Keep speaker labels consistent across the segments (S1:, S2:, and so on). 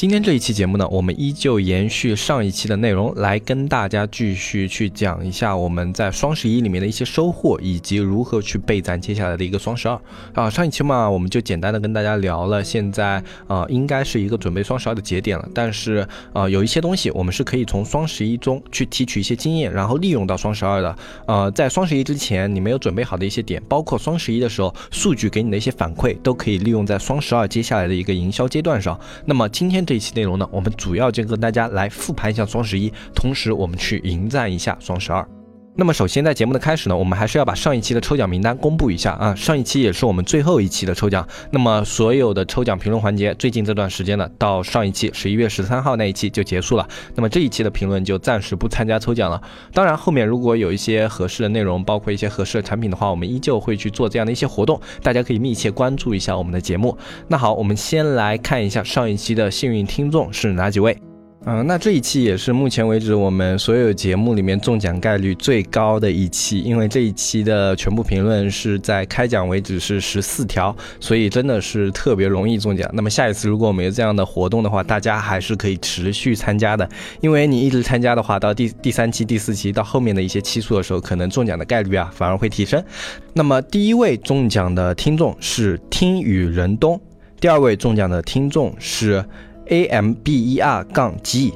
S1: 今天这一期节目呢，我们依旧延续上一期的内容，来跟大家继续去讲一下我们在双十一里面的一些收获，以及如何去备战接下来的一个双十二啊。上一期嘛，我们就简单的跟大家聊了，现在啊应该是一个准备双十二的节点了，但是啊有一些东西我们是可以从双十一中去提取一些经验，然后利用到双十二的。呃，在双十一之前你没有准备好的一些点，包括双十一的时候数据给你的一些反馈，都可以利用在双十二接下来的一个营销阶段上。那么今天。这一期内容呢，我们主要就跟大家来复盘一下双十一，同时我们去迎战一下双十二。那么首先在节目的开始呢，我们还是要把上一期的抽奖名单公布一下啊。上一期也是我们最后一期的抽奖，那么所有的抽奖评论环节，最近这段时间呢，到上一期十一月十三号那一期就结束了。那么这一期的评论就暂时不参加抽奖了。当然后面如果有一些合适的内容，包括一些合适的产品的话，我们依旧会去做这样的一些活动，大家可以密切关注一下我们的节目。那好，我们先来看一下上一期的幸运听众是哪几位。嗯，那这一期也是目前为止我们所有节目里面中奖概率最高的一期，因为这一期的全部评论是在开奖为止是十四条，所以真的是特别容易中奖。那么下一次如果我们有这样的活动的话，大家还是可以持续参加的，因为你一直参加的话，到第第三期、第四期到后面的一些期数的时候，可能中奖的概率啊反而会提升。那么第一位中奖的听众是听雨人东，第二位中奖的听众是。A m b e r 杠 g，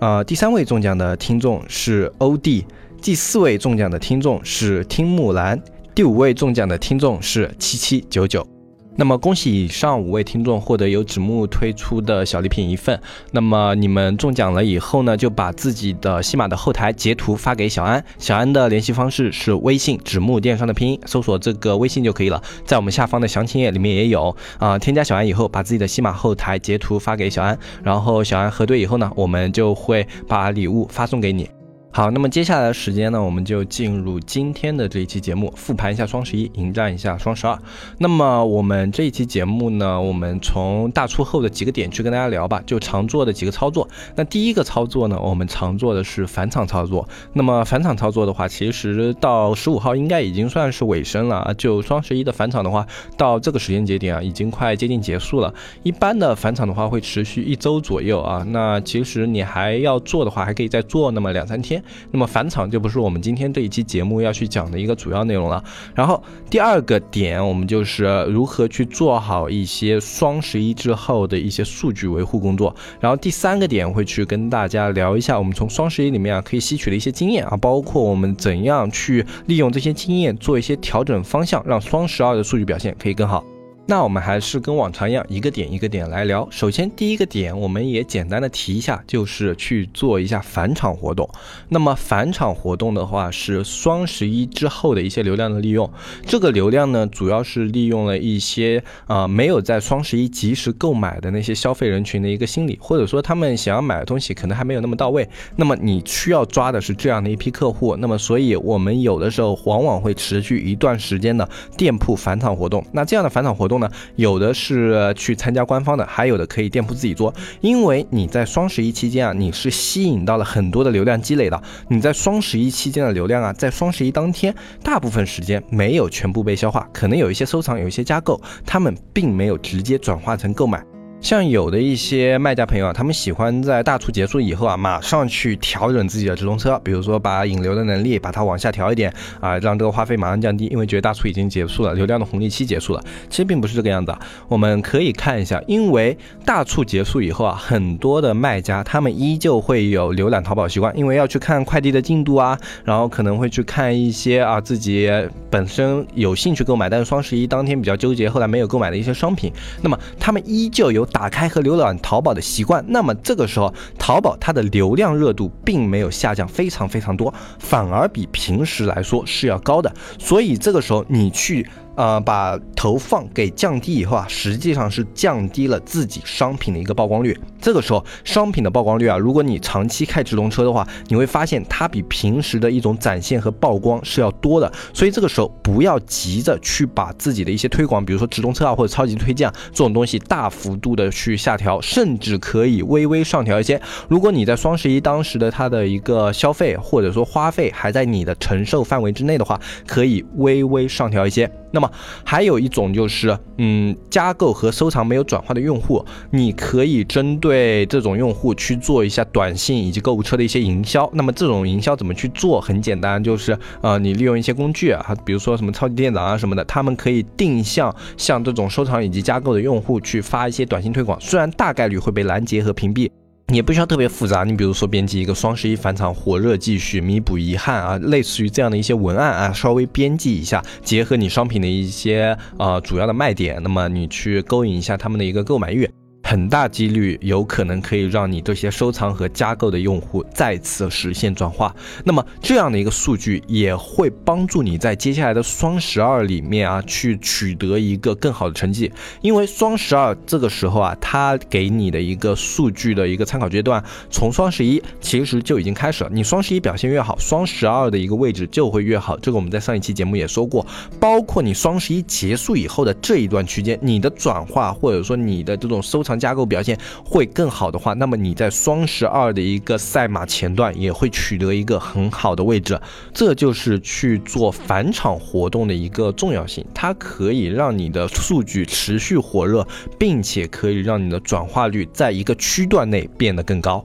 S1: 呃，第三位中奖的听众是 o d，第四位中奖的听众是听木兰，第五位中奖的听众是七七九九。那么恭喜以上五位听众获得由纸木推出的小礼品一份。那么你们中奖了以后呢，就把自己的西马的后台截图发给小安，小安的联系方式是微信纸木电商的拼音，搜索这个微信就可以了，在我们下方的详情页里面也有啊。添加小安以后，把自己的西马后台截图发给小安，然后小安核对以后呢，我们就会把礼物发送给你。好，那么接下来的时间呢，我们就进入今天的这一期节目，复盘一下双十一，迎战一下双十二。那么我们这一期节目呢，我们从大促后的几个点去跟大家聊吧，就常做的几个操作。那第一个操作呢，我们常做的是返场操作。那么返场操作的话，其实到十五号应该已经算是尾声了。就双十一的返场的话，到这个时间节点啊，已经快接近结束了。一般的返场的话会持续一周左右啊。那其实你还要做的话，还可以再做那么两三天。那么返场就不是我们今天这一期节目要去讲的一个主要内容了。然后第二个点，我们就是如何去做好一些双十一之后的一些数据维护工作。然后第三个点会去跟大家聊一下，我们从双十一里面啊可以吸取的一些经验啊，包括我们怎样去利用这些经验做一些调整方向，让双十二的数据表现可以更好。那我们还是跟往常一样，一个点一个点来聊。首先，第一个点，我们也简单的提一下，就是去做一下返场活动。那么返场活动的话，是双十一之后的一些流量的利用。这个流量呢，主要是利用了一些啊没有在双十一及时购买的那些消费人群的一个心理，或者说他们想要买的东西可能还没有那么到位。那么你需要抓的是这样的一批客户。那么所以我们有的时候往往会持续一段时间的店铺返场活动。那这样的返场活动。有的是去参加官方的，还有的可以店铺自己做。因为你在双十一期间啊，你是吸引到了很多的流量积累的。你在双十一期间的流量啊，在双十一当天，大部分时间没有全部被消化，可能有一些收藏，有一些加购，他们并没有直接转化成购买。像有的一些卖家朋友啊，他们喜欢在大促结束以后啊，马上去调整自己的直通车，比如说把引流的能力把它往下调一点啊，让这个花费马上降低，因为觉得大促已经结束了，流量的红利期结束了。其实并不是这个样子，我们可以看一下，因为大促结束以后啊，很多的卖家他们依旧会有浏览淘宝习惯，因为要去看快递的进度啊，然后可能会去看一些啊自己本身有兴趣购买，但是双十一当天比较纠结，后来没有购买的一些商品，那么他们依旧有。打开和浏览淘宝的习惯，那么这个时候淘宝它的流量热度并没有下降非常非常多，反而比平时来说是要高的。所以这个时候你去呃把投放给降低以后啊，实际上是降低了自己商品的一个曝光率。这个时候商品的曝光率啊，如果你长期开直通车的话，你会发现它比平时的一种展现和曝光是要多的。所以这个时候不要急着去把自己的一些推广，比如说直通车啊或者超级推荐啊这种东西大幅度的去下调，甚至可以微微上调一些。如果你在双十一当时的它的一个消费或者说花费还在你的承受范围之内的话，可以微微上调一些。那么还有一种就是，嗯，加购和收藏没有转化的用户，你可以针对这种用户去做一下短信以及购物车的一些营销。那么这种营销怎么去做？很简单，就是呃，你利用一些工具啊，比如说什么超级店长啊什么的，他们可以定向向这种收藏以及加购的用户去发一些短信推广，虽然大概率会被拦截和屏蔽。也不需要特别复杂，你比如说编辑一个双十一返场火热继续弥补遗憾啊，类似于这样的一些文案啊，稍微编辑一下，结合你商品的一些呃主要的卖点，那么你去勾引一下他们的一个购买欲。很大几率有可能可以让你这些收藏和加购的用户再次实现转化，那么这样的一个数据也会帮助你在接下来的双十二里面啊去取得一个更好的成绩，因为双十二这个时候啊，它给你的一个数据的一个参考阶段，从双十一其实就已经开始了。你双十一表现越好，双十二的一个位置就会越好。这个我们在上一期节目也说过，包括你双十一结束以后的这一段区间，你的转化或者说你的这种收藏。加购表现会更好的话，那么你在双十二的一个赛马前段也会取得一个很好的位置，这就是去做返场活动的一个重要性，它可以让你的数据持续火热，并且可以让你的转化率在一个区段内变得更高。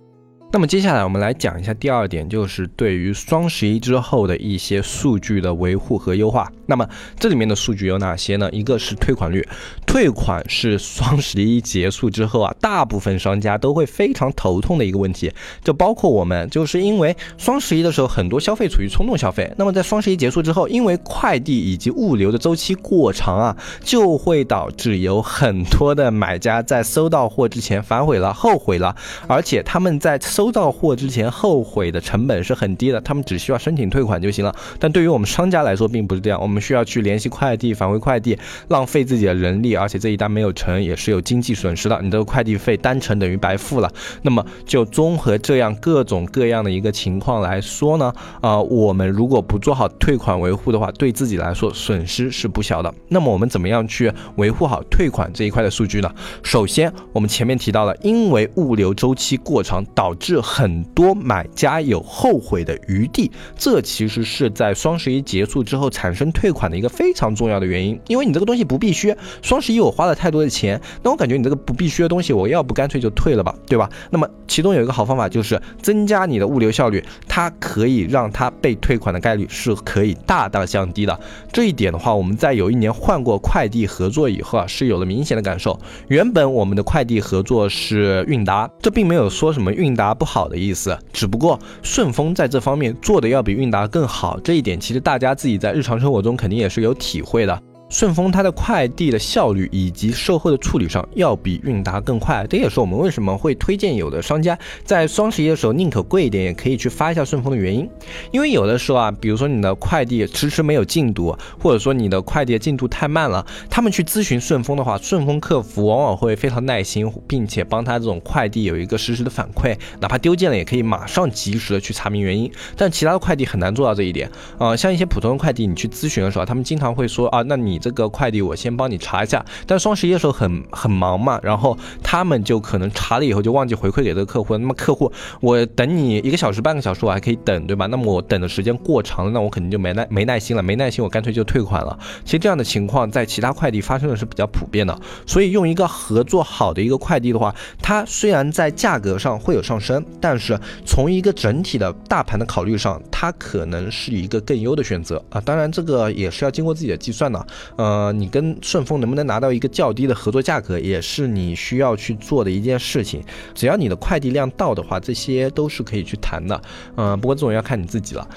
S1: 那么接下来我们来讲一下第二点，就是对于双十一之后的一些数据的维护和优化。那么这里面的数据有哪些呢？一个是退款率，退款是双十一结束之后啊，大部分商家都会非常头痛的一个问题，就包括我们，就是因为双十一的时候很多消费处于冲动消费，那么在双十一结束之后，因为快递以及物流的周期过长啊，就会导致有很多的买家在收到货之前反悔了、后悔了，而且他们在收收到货之前后悔的成本是很低的，他们只需要申请退款就行了。但对于我们商家来说，并不是这样，我们需要去联系快递返回快递，浪费自己的人力，而且这一单没有成也是有经济损失的，你的快递费单程等于白付了。那么就综合这样各种各样的一个情况来说呢，啊，我们如果不做好退款维护的话，对自己来说损失是不小的。那么我们怎么样去维护好退款这一块的数据呢？首先，我们前面提到了，因为物流周期过长导致是很多买家有后悔的余地，这其实是在双十一结束之后产生退款的一个非常重要的原因。因为你这个东西不必须，双十一我花了太多的钱，那我感觉你这个不必须的东西，我要不干脆就退了吧，对吧？那么其中有一个好方法就是增加你的物流效率，它可以让它被退款的概率是可以大大降低的。这一点的话，我们在有一年换过快递合作以后啊，是有了明显的感受。原本我们的快递合作是韵达，这并没有说什么韵达。不好的意思，只不过顺丰在这方面做的要比韵达更好，这一点其实大家自己在日常生活中肯定也是有体会的。顺丰它的快递的效率以及售后的处理上要比韵达更快，这也是我们为什么会推荐有的商家在双十一的时候宁可贵一点也可以去发一下顺丰的原因。因为有的时候啊，比如说你的快递迟迟没有进度，或者说你的快递进度太慢了，他们去咨询顺丰的话，顺丰客服往往会非常耐心，并且帮他这种快递有一个实时的反馈，哪怕丢件了也可以马上及时的去查明原因。但其他的快递很难做到这一点啊，像一些普通的快递，你去咨询的时候，他们经常会说啊，那你。这个快递我先帮你查一下，但双十一的时候很很忙嘛，然后他们就可能查了以后就忘记回馈给这个客户。那么客户，我等你一个小时半个小时我还可以等，对吧？那么我等的时间过长了，那我肯定就没耐没耐心了，没耐心我干脆就退款了。其实这样的情况在其他快递发生的是比较普遍的，所以用一个合作好的一个快递的话，它虽然在价格上会有上升，但是从一个整体的大盘的考虑上，它可能是一个更优的选择啊。当然这个也是要经过自己的计算的。呃，你跟顺丰能不能拿到一个较低的合作价格，也是你需要去做的一件事情。只要你的快递量到的话，这些都是可以去谈的。嗯，不过这种要看你自己了。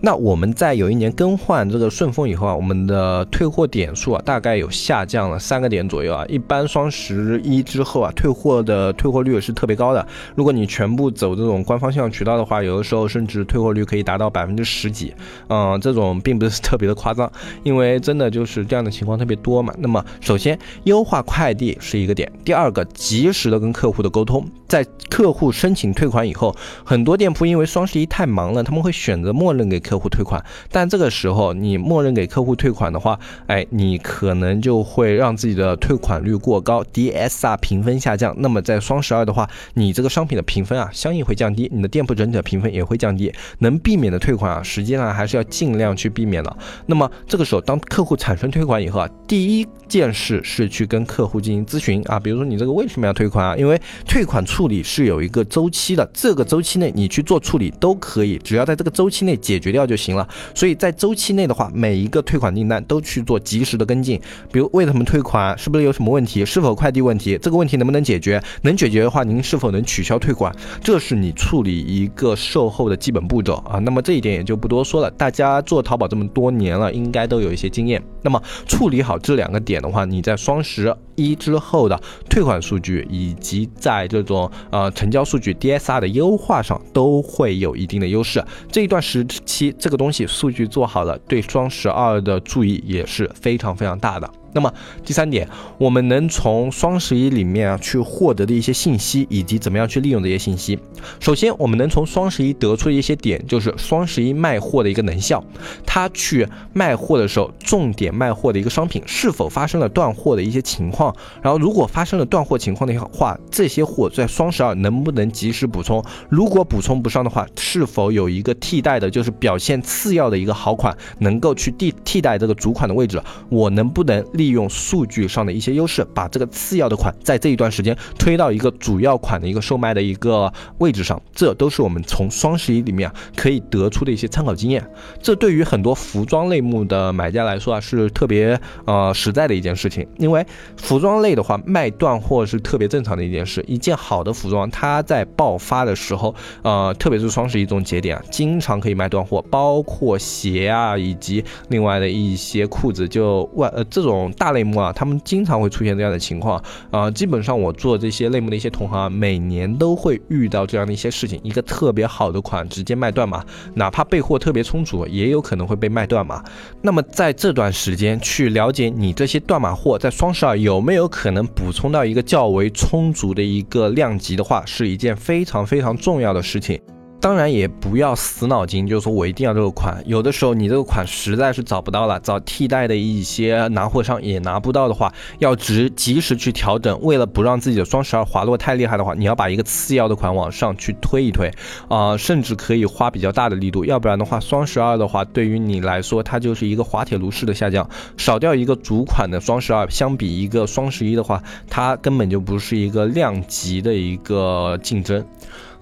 S1: 那我们在有一年更换这个顺丰以后啊，我们的退货点数啊，大概有下降了三个点左右啊。一般双十一之后啊，退货的退货率是特别高的。如果你全部走这种官方线上渠道的话，有的时候甚至退货率可以达到百分之十几。嗯，这种并不是特别的夸张，因为真的就是这样的情况特别多嘛。那么首先优化快递是一个点，第二个及时的跟客户的沟通，在客户申请退款以后，很多店铺因为双十一太忙了，他们会选择默认给客户退款。但这个时候你默认给客户退款的话，哎，你可能就会让自己的退款率过高，DSR 评分下降。那么在双十二的话，你这个商品的评分啊，相应会降低，你的店铺整体的评分也会降低。能避免的退款啊，实际上还是要尽量去避免的。那么这个时候，当客户产生退款以后啊，第一件事是去跟客户进行咨询啊，比如说你这个为什么要退款啊？因为退款处理是有一个周期的，这个周期内你去做处理都可以，只要在这个周期内解解决掉就行了。所以在周期内的话，每一个退款订单都去做及时的跟进，比如为什么退款，是不是有什么问题，是否快递问题，这个问题能不能解决？能解决的话，您是否能取消退款？这是你处理一个售后的基本步骤啊。那么这一点也就不多说了，大家做淘宝这么多年了，应该都有一些经验。那么处理好这两个点的话，你在双十一之后的退款数据以及在这种呃成交数据 DSR 的优化上都会有一定的优势。这一段时七，这个东西数据做好了，对双十二的注意也是非常非常大的。那么第三点，我们能从双十一里面啊去获得的一些信息，以及怎么样去利用这些信息。首先，我们能从双十一得出的一些点，就是双十一卖货的一个能效。他去卖货的时候，重点卖货的一个商品是否发生了断货的一些情况。然后，如果发生了断货情况的话，这些货在双十二能不能及时补充？如果补充不上的话，是否有一个替代的，就是表现次要的一个好款，能够去替替代这个主款的位置？我能不能利利用数据上的一些优势，把这个次要的款在这一段时间推到一个主要款的一个售卖的一个位置上，这都是我们从双十一里面可以得出的一些参考经验。这对于很多服装类目的买家来说啊，是特别呃实在的一件事情。因为服装类的话，卖断货是特别正常的一件事。一件好的服装，它在爆发的时候，呃，特别是双十一这种节点啊，经常可以卖断货，包括鞋啊，以及另外的一些裤子，就外呃这种。大类目啊，他们经常会出现这样的情况啊。基本上我做这些类目的一些同行啊，每年都会遇到这样的一些事情。一个特别好的款直接卖断码，哪怕备货特别充足，也有可能会被卖断码。那么在这段时间去了解你这些断码货在双十二有没有可能补充到一个较为充足的一个量级的话，是一件非常非常重要的事情。当然也不要死脑筋，就是说我一定要这个款。有的时候你这个款实在是找不到了，找替代的一些拿货商也拿不到的话，要及及时去调整。为了不让自己的双十二滑落太厉害的话，你要把一个次要的款往上去推一推，啊，甚至可以花比较大的力度。要不然的话，双十二的话对于你来说，它就是一个滑铁卢式的下降。少掉一个主款的双十二，相比一个双十一的话，它根本就不是一个量级的一个竞争。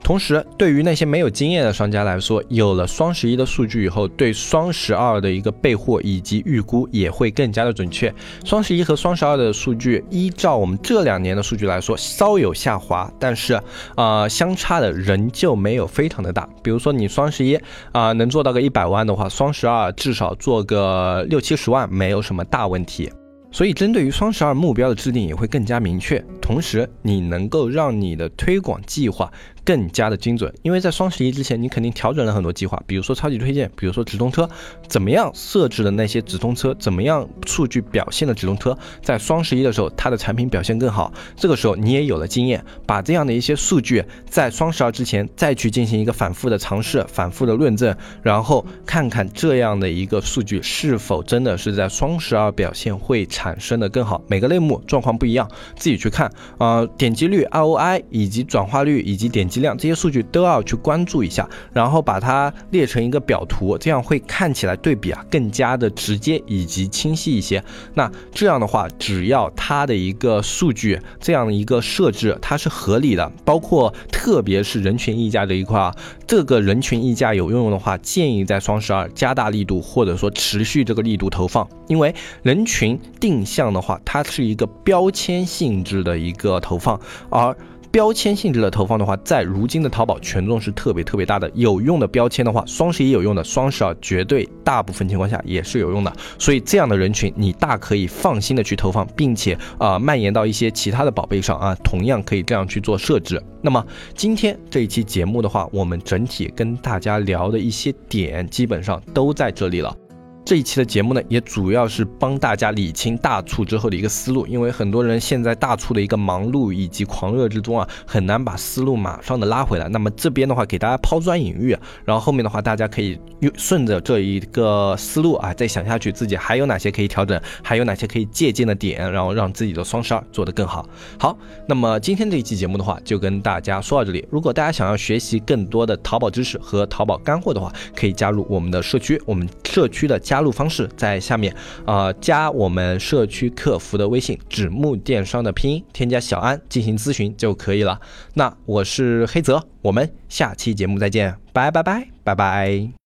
S1: 同时，对于那些没有经验的商家来说，有了双十一的数据以后，对双十二的一个备货以及预估也会更加的准确。双十一和双十二的数据，依照我们这两年的数据来说，稍有下滑，但是，呃，相差的仍旧没有非常的大。比如说，你双十一啊能做到个一百万的话，双十二至少做个六七十万，没有什么大问题。所以，针对于双十二目标的制定也会更加明确，同时你能够让你的推广计划。更加的精准，因为在双十一之前，你肯定调整了很多计划，比如说超级推荐，比如说直通车，怎么样设置的那些直通车，怎么样数据表现的直通车，在双十一的时候，它的产品表现更好。这个时候你也有了经验，把这样的一些数据在双十二之前再去进行一个反复的尝试、反复的论证，然后看看这样的一个数据是否真的是在双十二表现会产生的更好。每个类目状况不一样，自己去看啊，点击率、ROI 以及转化率以及点。击量这些数据都要去关注一下，然后把它列成一个表图，这样会看起来对比啊更加的直接以及清晰一些。那这样的话，只要它的一个数据这样的一个设置它是合理的，包括特别是人群溢价这一块啊，这个人群溢价有用的话，建议在双十二加大力度，或者说持续这个力度投放，因为人群定向的话，它是一个标签性质的一个投放，而。标签性质的投放的话，在如今的淘宝权重是特别特别大的。有用的标签的话，双十一有用的，双十二绝对大部分情况下也是有用的。所以这样的人群，你大可以放心的去投放，并且啊蔓延到一些其他的宝贝上啊，同样可以这样去做设置。那么今天这一期节目的话，我们整体跟大家聊的一些点，基本上都在这里了。这一期的节目呢，也主要是帮大家理清大促之后的一个思路，因为很多人现在大促的一个忙碌以及狂热之中啊，很难把思路马上的拉回来。那么这边的话，给大家抛砖引玉，然后后面的话，大家可以顺着这一个思路啊，再想下去自己还有哪些可以调整，还有哪些可以借鉴的点，然后让自己的双十二做得更好。好，那么今天这一期节目的话，就跟大家说到这里。如果大家想要学习更多的淘宝知识和淘宝干货的话，可以加入我们的社区，我们社区的。加入方式在下面，啊，加我们社区客服的微信“纸木电商”的拼音，添加小安进行咨询就可以了。那我是黑泽，我们下期节目再见，拜拜拜拜拜。